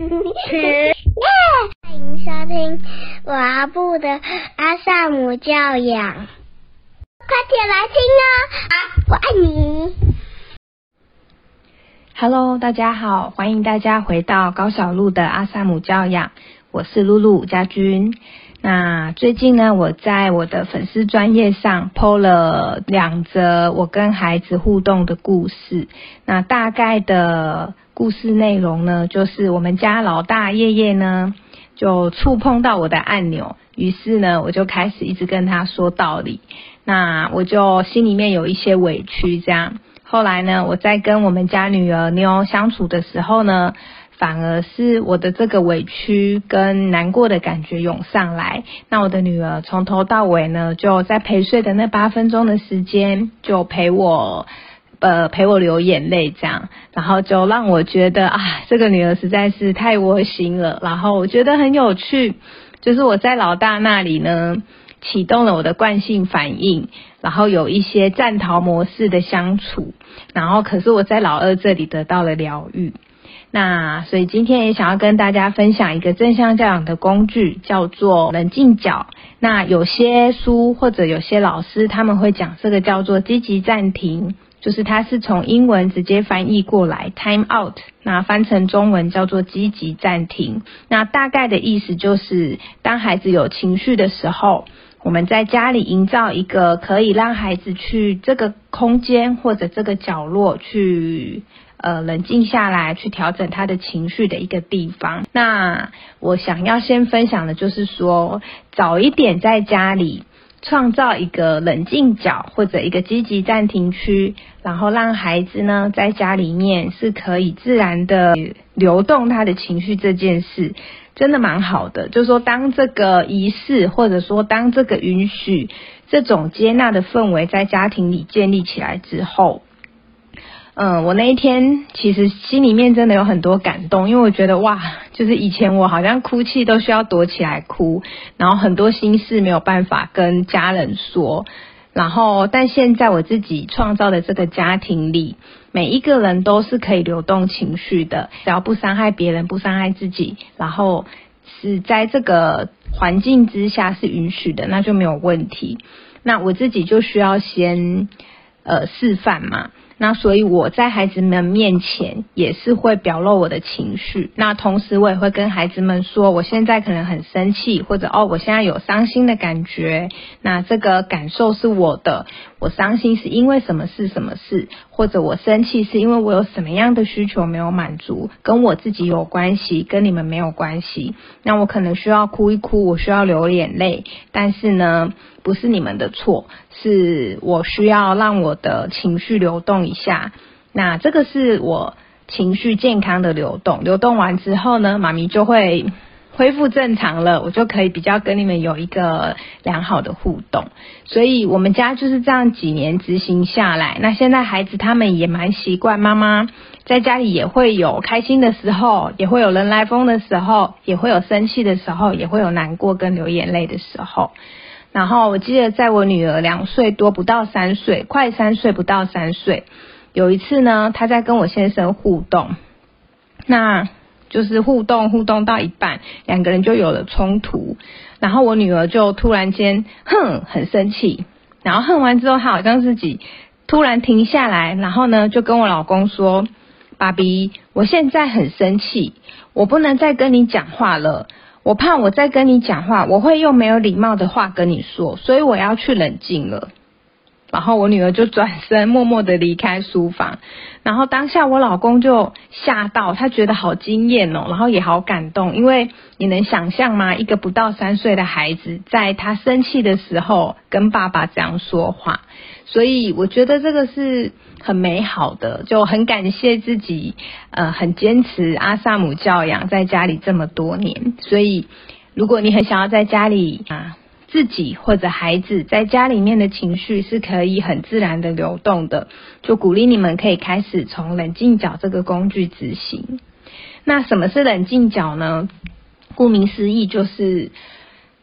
欢迎收听我阿布的阿萨姆教养，快点来听哦！啊，我爱你。Hello，大家好，欢迎大家回到高小璐的阿萨姆教养，我是露露家君。那最近呢，我在我的粉丝专业上 PO 了两则我跟孩子互动的故事。那大概的故事内容呢，就是我们家老大夜夜呢，就触碰到我的按钮，于是呢，我就开始一直跟他说道理。那我就心里面有一些委屈，这样。后来呢，我在跟我们家女儿妞相处的时候呢。反而是我的这个委屈跟难过的感觉涌上来，那我的女儿从头到尾呢，就在陪睡的那八分钟的时间，就陪我，呃，陪我流眼泪这样，然后就让我觉得啊，这个女儿实在是太窝心了，然后我觉得很有趣，就是我在老大那里呢，启动了我的惯性反应，然后有一些战逃模式的相处，然后可是我在老二这里得到了疗愈。那所以今天也想要跟大家分享一个正向教养的工具，叫做冷静角。那有些书或者有些老师他们会讲这个叫做积极暂停，就是它是从英文直接翻译过来 time out，那翻成中文叫做积极暂停。那大概的意思就是，当孩子有情绪的时候，我们在家里营造一个可以让孩子去这个空间或者这个角落去。呃，冷静下来去调整他的情绪的一个地方。那我想要先分享的就是说，早一点在家里创造一个冷静角或者一个积极暂停区，然后让孩子呢在家里面是可以自然的流动他的情绪这件事，真的蛮好的。就是说，当这个仪式或者说当这个允许这种接纳的氛围在家庭里建立起来之后。嗯，我那一天其实心里面真的有很多感动，因为我觉得哇，就是以前我好像哭泣都需要躲起来哭，然后很多心事没有办法跟家人说，然后但现在我自己创造的这个家庭里，每一个人都是可以流动情绪的，只要不伤害别人，不伤害自己，然后是在这个环境之下是允许的，那就没有问题。那我自己就需要先呃示范嘛。那所以我在孩子们面前也是会表露我的情绪，那同时我也会跟孩子们说，我现在可能很生气，或者哦，我现在有伤心的感觉，那这个感受是我的，我伤心是因为什么事什么事，或者我生气是因为我有什么样的需求没有满足，跟我自己有关系，跟你们没有关系。那我可能需要哭一哭，我需要流眼泪，但是呢。不是你们的错，是我需要让我的情绪流动一下。那这个是我情绪健康的流动，流动完之后呢，妈咪就会恢复正常了，我就可以比较跟你们有一个良好的互动。所以我们家就是这样几年执行下来。那现在孩子他们也蛮习惯，妈妈在家里也会有开心的时候，也会有人来疯的时候，也会有生气的时候，也会有难过跟流眼泪的时候。然后我记得在我女儿两岁多不到三岁，快三岁不到三岁，有一次呢，她在跟我先生互动，那就是互动互动到一半，两个人就有了冲突，然后我女儿就突然间哼很生气，然后哼完之后，她好像自己突然停下来，然后呢就跟我老公说：“爸比，我现在很生气，我不能再跟你讲话了。”我怕我再跟你讲话，我会用没有礼貌的话跟你说，所以我要去冷静了。然后我女儿就转身默默的离开书房，然后当下我老公就吓到，他觉得好惊艳哦，然后也好感动，因为你能想象吗？一个不到三岁的孩子，在他生气的时候跟爸爸这样说话。所以我觉得这个是很美好的，就很感谢自己，呃，很坚持阿萨姆教养在家里这么多年。所以，如果你很想要在家里啊，自己或者孩子在家里面的情绪是可以很自然的流动的，就鼓励你们可以开始从冷静角这个工具执行。那什么是冷静角呢？顾名思义就是。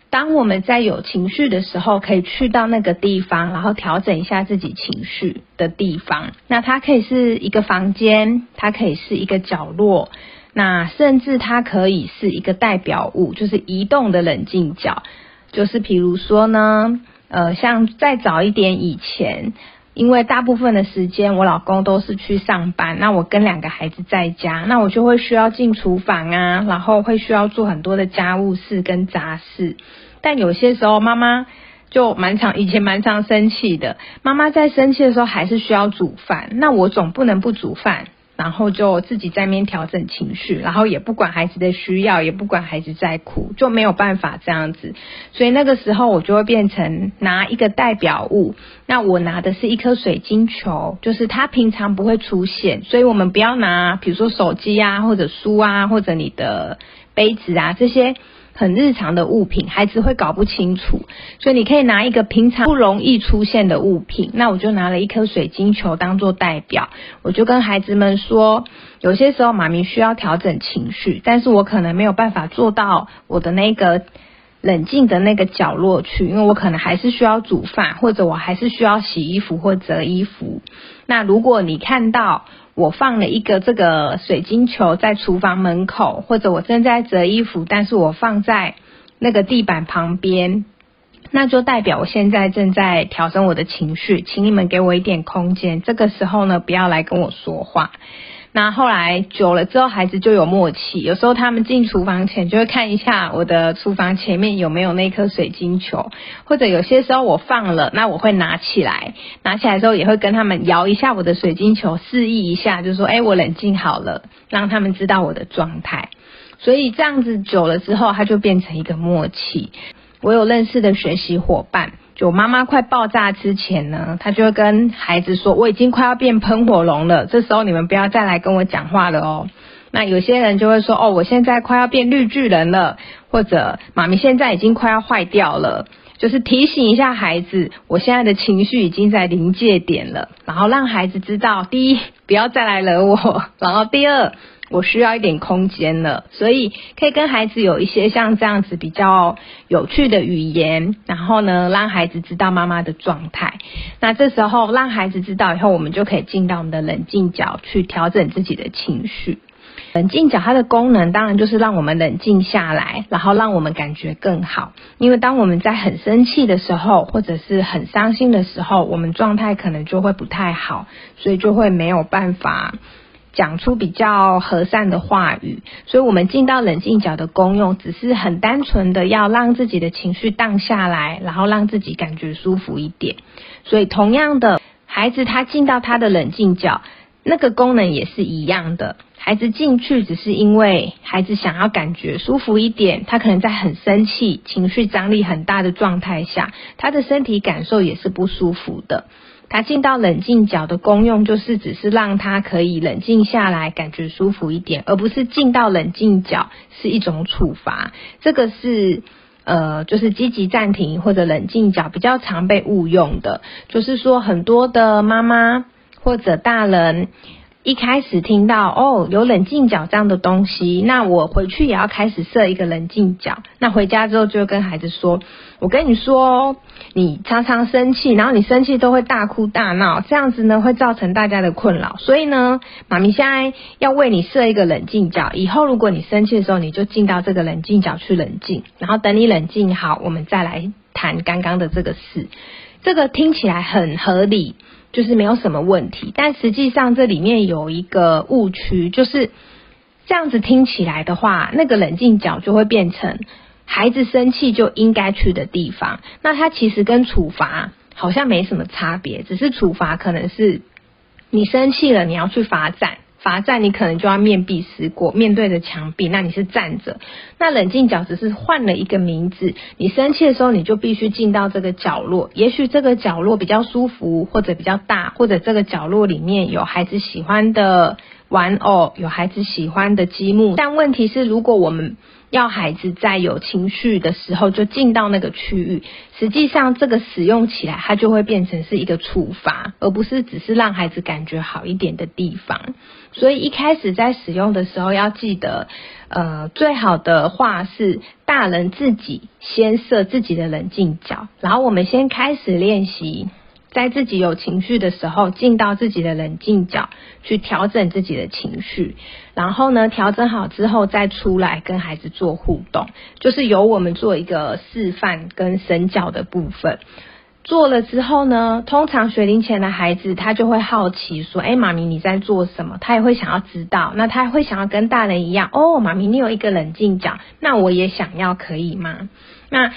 当我们在有情绪的时候，可以去到那个地方，然后调整一下自己情绪的地方。那它可以是一个房间，它可以是一个角落。那甚至它可以是一个代表物，就是移动的冷静角。就是比如说呢，呃，像再早一点以前。因为大部分的时间我老公都是去上班，那我跟两个孩子在家，那我就会需要进厨房啊，然后会需要做很多的家务事跟杂事。但有些时候妈妈就蛮常，以前蛮常生气的。妈妈在生气的时候还是需要煮饭，那我总不能不煮饭。然后就自己在面调整情绪，然后也不管孩子的需要，也不管孩子在哭，就没有办法这样子。所以那个时候我就会变成拿一个代表物，那我拿的是一颗水晶球，就是它平常不会出现，所以我们不要拿，比如说手机啊，或者书啊，或者你的杯子啊这些。很日常的物品，孩子会搞不清楚，所以你可以拿一个平常不容易出现的物品，那我就拿了一颗水晶球当做代表，我就跟孩子们说，有些时候妈咪需要调整情绪，但是我可能没有办法做到我的那个冷静的那个角落去，因为我可能还是需要煮饭，或者我还是需要洗衣服或折衣服。那如果你看到。我放了一个这个水晶球在厨房门口，或者我正在折衣服，但是我放在那个地板旁边，那就代表我现在正在调整我的情绪，请你们给我一点空间。这个时候呢，不要来跟我说话。那后来久了之后，孩子就有默契。有时候他们进厨房前就会看一下我的厨房前面有没有那颗水晶球，或者有些时候我放了，那我会拿起来，拿起来之后也会跟他们摇一下我的水晶球，示意一下，就说：“哎，我冷静好了，让他们知道我的状态。”所以这样子久了之后，它就变成一个默契。我有认识的学习伙伴。就妈妈快爆炸之前呢，他就会跟孩子说：“我已经快要变喷火龙了，这时候你们不要再来跟我讲话了哦。”那有些人就会说：“哦，我现在快要变绿巨人了，或者妈咪现在已经快要坏掉了。”就是提醒一下孩子，我现在的情绪已经在临界点了，然后让孩子知道：第一，不要再来惹我；然后第二。我需要一点空间了，所以可以跟孩子有一些像这样子比较有趣的语言，然后呢，让孩子知道妈妈的状态。那这时候让孩子知道以后，我们就可以进到我们的冷静角去调整自己的情绪。冷静角它的功能当然就是让我们冷静下来，然后让我们感觉更好。因为当我们在很生气的时候，或者是很伤心的时候，我们状态可能就会不太好，所以就会没有办法。讲出比较和善的话语，所以我们进到冷静角的功用，只是很单纯的要让自己的情绪荡下来，然后让自己感觉舒服一点。所以同样的，孩子他进到他的冷静角，那个功能也是一样的。孩子进去只是因为孩子想要感觉舒服一点，他可能在很生气、情绪张力很大的状态下，他的身体感受也是不舒服的。他进到冷静角的功用，就是只是让他可以冷静下来，感觉舒服一点，而不是进到冷静角是一种处罚。这个是呃，就是积极暂停或者冷静角比较常被误用的，就是说很多的妈妈或者大人。一开始听到哦有冷静角这样的东西，那我回去也要开始设一个冷静角。那回家之后就跟孩子说：“我跟你说，你常常生气，然后你生气都会大哭大闹，这样子呢会造成大家的困扰。所以呢，妈咪现在要为你设一个冷静角。以后如果你生气的时候，你就进到这个冷静角去冷静，然后等你冷静好，我们再来谈刚刚的这个事。这个听起来很合理。”就是没有什么问题，但实际上这里面有一个误区，就是这样子听起来的话，那个冷静角就会变成孩子生气就应该去的地方。那他其实跟处罚好像没什么差别，只是处罚可能是你生气了，你要去罚站。罚站，你可能就要面壁思过，面对着墙壁，那你是站着。那冷静角只是换了一个名字。你生气的时候，你就必须进到这个角落。也许这个角落比较舒服，或者比较大，或者这个角落里面有孩子喜欢的玩偶，有孩子喜欢的积木。但问题是，如果我们要孩子在有情绪的时候就进到那个区域，实际上这个使用起来，它就会变成是一个处罚，而不是只是让孩子感觉好一点的地方。所以一开始在使用的时候，要记得，呃，最好的话是大人自己先设自己的冷静角，然后我们先开始练习。在自己有情绪的时候，进到自己的冷静角去调整自己的情绪，然后呢，调整好之后再出来跟孩子做互动，就是由我们做一个示范跟身教的部分。做了之后呢，通常学龄前的孩子他就会好奇说：“哎，妈咪你在做什么？”他也会想要知道，那他会想要跟大人一样哦，妈咪你有一个冷静角，那我也想要，可以吗？那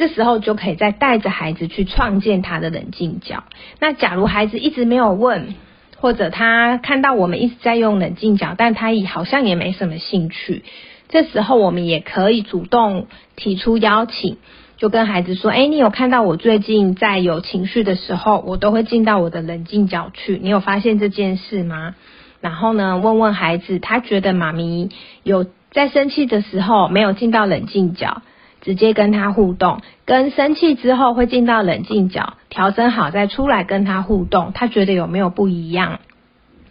这时候就可以再带着孩子去创建他的冷静角。那假如孩子一直没有问，或者他看到我们一直在用冷静角，但他也好像也没什么兴趣，这时候我们也可以主动提出邀请。就跟孩子说：“哎，你有看到我最近在有情绪的时候，我都会进到我的冷静角去。你有发现这件事吗？然后呢，问问孩子，他觉得妈咪有在生气的时候没有进到冷静角，直接跟他互动，跟生气之后会进到冷静角，调整好再出来跟他互动，他觉得有没有不一样？”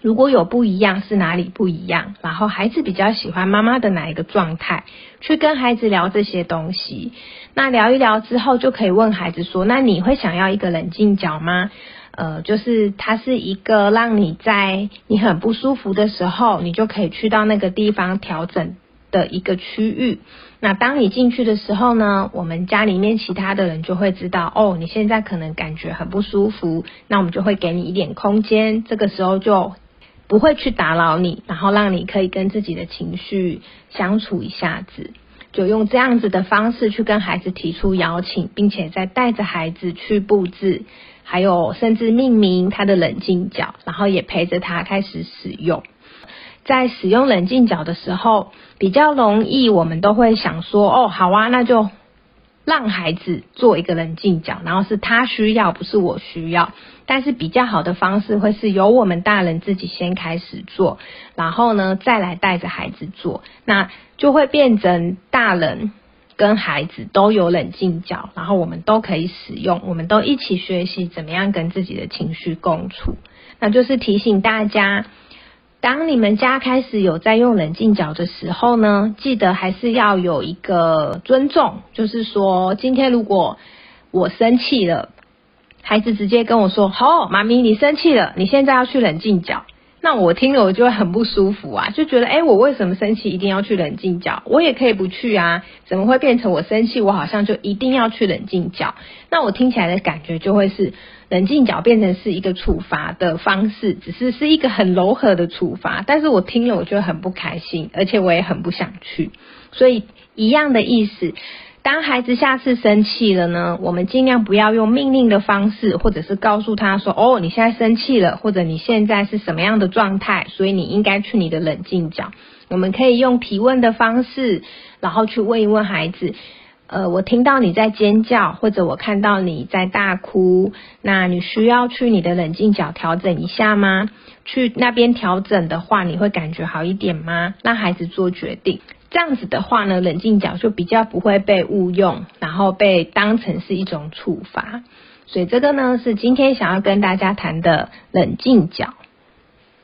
如果有不一样，是哪里不一样？然后孩子比较喜欢妈妈的哪一个状态？去跟孩子聊这些东西。那聊一聊之后，就可以问孩子说：“那你会想要一个冷静角吗？”呃，就是它是一个让你在你很不舒服的时候，你就可以去到那个地方调整的一个区域。那当你进去的时候呢，我们家里面其他的人就会知道哦，你现在可能感觉很不舒服，那我们就会给你一点空间。这个时候就。不会去打扰你，然后让你可以跟自己的情绪相处一下子，就用这样子的方式去跟孩子提出邀请，并且再带着孩子去布置，还有甚至命名他的冷静角，然后也陪着他开始使用。在使用冷静角的时候，比较容易，我们都会想说，哦，好啊，那就。让孩子做一个冷静角，然后是他需要，不是我需要。但是比较好的方式会是由我们大人自己先开始做，然后呢再来带着孩子做，那就会变成大人跟孩子都有冷静角，然后我们都可以使用，我们都一起学习怎么样跟自己的情绪共处。那就是提醒大家。当你们家开始有在用冷静角的时候呢，记得还是要有一个尊重，就是说，今天如果我生气了，孩子直接跟我说：“好，妈咪，你生气了，你现在要去冷静角。”那我听了我就很不舒服啊，就觉得，哎，我为什么生气一定要去冷静角？我也可以不去啊，怎么会变成我生气，我好像就一定要去冷静角？那我听起来的感觉就会是。冷静角变成是一个处罚的方式，只是是一个很柔和的处罚，但是我听了我就很不开心，而且我也很不想去。所以一样的意思，当孩子下次生气了呢，我们尽量不要用命令的方式，或者是告诉他说：“哦，你现在生气了，或者你现在是什么样的状态，所以你应该去你的冷静角。”我们可以用提问的方式，然后去问一问孩子。呃，我听到你在尖叫，或者我看到你在大哭，那你需要去你的冷静角调整一下吗？去那边调整的话，你会感觉好一点吗？让孩子做决定，这样子的话呢，冷静角就比较不会被误用，然后被当成是一种处罚。所以这个呢，是今天想要跟大家谈的冷静角。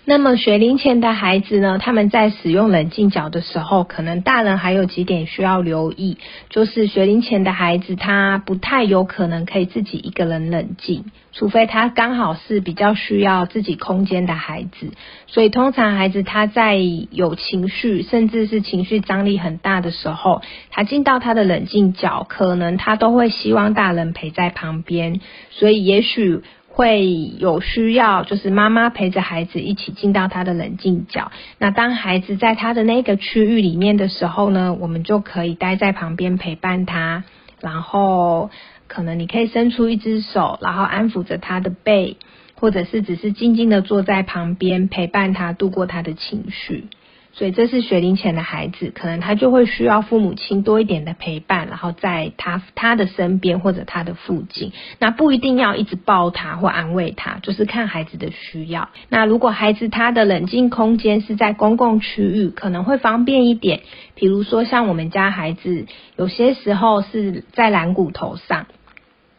那么学龄前的孩子呢，他们在使用冷静角的时候，可能大人还有几点需要留意，就是学龄前的孩子他不太有可能可以自己一个人冷静，除非他刚好是比较需要自己空间的孩子。所以通常孩子他在有情绪，甚至是情绪张力很大的时候，他进到他的冷静角，可能他都会希望大人陪在旁边。所以也许。会有需要，就是妈妈陪着孩子一起进到他的冷静角。那当孩子在他的那个区域里面的时候呢，我们就可以待在旁边陪伴他。然后可能你可以伸出一只手，然后安抚着他的背，或者是只是静静的坐在旁边陪伴他度过他的情绪。所以这是学龄前的孩子，可能他就会需要父母亲多一点的陪伴，然后在他他的身边或者他的附近。那不一定要一直抱他或安慰他，就是看孩子的需要。那如果孩子他的冷静空间是在公共区域，可能会方便一点。比如说像我们家孩子，有些时候是在蓝骨头上。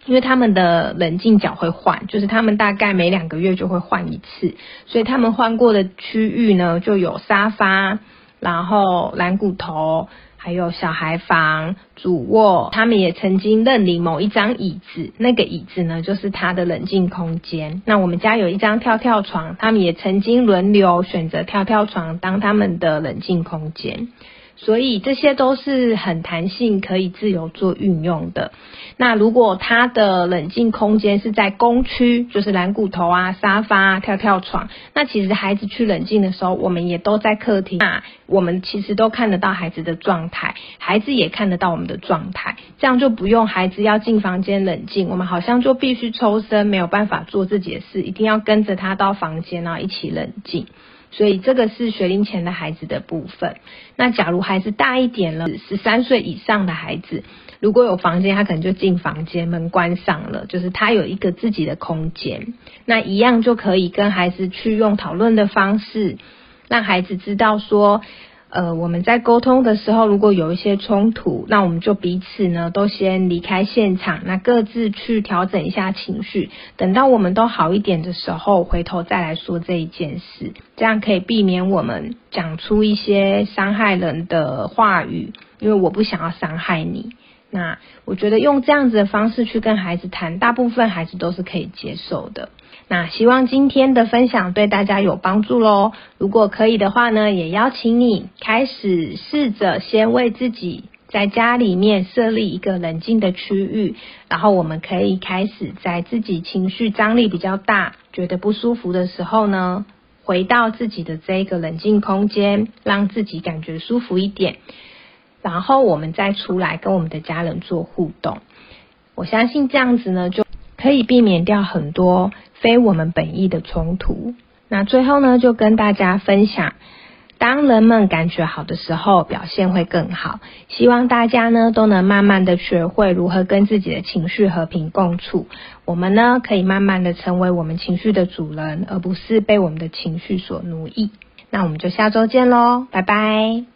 因为他们的冷静角会换，就是他们大概每两个月就会换一次，所以他们换过的区域呢，就有沙发，然后蓝骨头。还有小孩房、主卧，他们也曾经认领某一张椅子，那个椅子呢，就是他的冷静空间。那我们家有一张跳跳床，他们也曾经轮流选择跳跳床当他们的冷静空间。所以这些都是很弹性，可以自由做运用的。那如果他的冷静空间是在公区，就是蓝骨头啊、沙发、跳跳床，那其实孩子去冷静的时候，我们也都在客厅啊，我们其实都看得到孩子的状态，孩子也看得到我们的状态，这样就不用孩子要进房间冷静，我们好像就必须抽身，没有办法做自己的事，一定要跟着他到房间然后一起冷静。所以这个是学龄前的孩子的部分。那假如孩子大一点了，十三岁以上的孩子，如果有房间，他可能就进房间，门关上了，就是他有一个自己的空间。那一样就可以跟孩子去用讨论的方式，让孩子知道说。呃，我们在沟通的时候，如果有一些冲突，那我们就彼此呢都先离开现场，那各自去调整一下情绪，等到我们都好一点的时候，回头再来说这一件事，这样可以避免我们讲出一些伤害人的话语，因为我不想要伤害你。那我觉得用这样子的方式去跟孩子谈，大部分孩子都是可以接受的。那希望今天的分享对大家有帮助喽。如果可以的话呢，也邀请你开始试着先为自己在家里面设立一个冷静的区域，然后我们可以开始在自己情绪张力比较大、觉得不舒服的时候呢，回到自己的这个冷静空间，让自己感觉舒服一点。然后我们再出来跟我们的家人做互动，我相信这样子呢，就可以避免掉很多非我们本意的冲突。那最后呢，就跟大家分享，当人们感觉好的时候，表现会更好。希望大家呢都能慢慢的学会如何跟自己的情绪和平共处。我们呢可以慢慢的成为我们情绪的主人，而不是被我们的情绪所奴役。那我们就下周见喽，拜拜。